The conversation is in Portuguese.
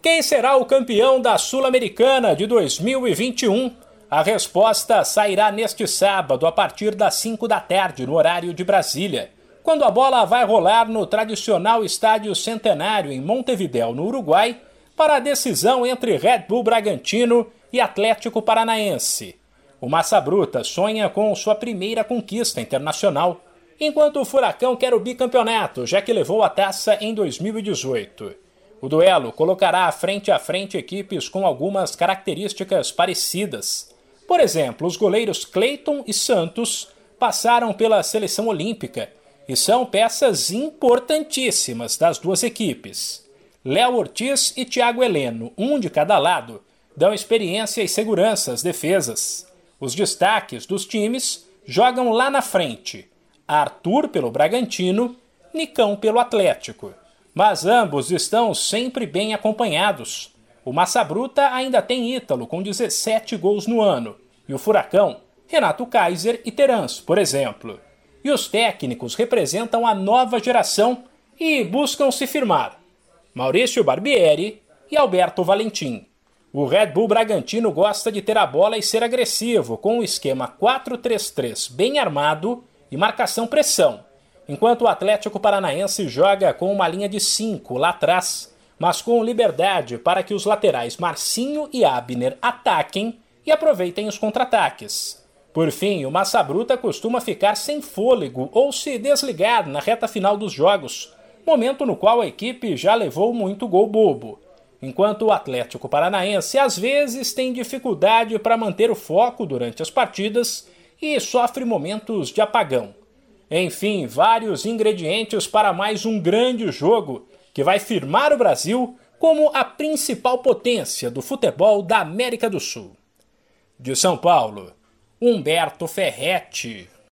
Quem será o campeão da Sul-Americana de 2021? A resposta sairá neste sábado, a partir das 5 da tarde, no horário de Brasília, quando a bola vai rolar no tradicional Estádio Centenário em Montevidéu, no Uruguai, para a decisão entre Red Bull Bragantino e Atlético Paranaense. O Massa Bruta sonha com sua primeira conquista internacional, enquanto o Furacão quer o bicampeonato, já que levou a taça em 2018. O duelo colocará frente a frente equipes com algumas características parecidas. Por exemplo, os goleiros Cleiton e Santos passaram pela seleção olímpica e são peças importantíssimas das duas equipes. Léo Ortiz e Thiago Heleno, um de cada lado, dão experiência e segurança às defesas. Os destaques dos times jogam lá na frente: Arthur pelo Bragantino, Nicão pelo Atlético mas ambos estão sempre bem acompanhados. O Massa Bruta ainda tem Ítalo com 17 gols no ano, e o Furacão, Renato Kaiser e Terans, por exemplo. E os técnicos representam a nova geração e buscam se firmar. Maurício Barbieri e Alberto Valentim. O Red Bull Bragantino gosta de ter a bola e ser agressivo, com o esquema 4-3-3 bem armado e marcação-pressão enquanto o Atlético Paranaense joga com uma linha de 5 lá atrás, mas com liberdade para que os laterais Marcinho e Abner ataquem e aproveitem os contra-ataques. Por fim, o Massa Bruta costuma ficar sem fôlego ou se desligar na reta final dos jogos, momento no qual a equipe já levou muito gol bobo. Enquanto o Atlético Paranaense às vezes tem dificuldade para manter o foco durante as partidas e sofre momentos de apagão. Enfim, vários ingredientes para mais um grande jogo que vai firmar o Brasil como a principal potência do futebol da América do Sul. De São Paulo, Humberto Ferretti.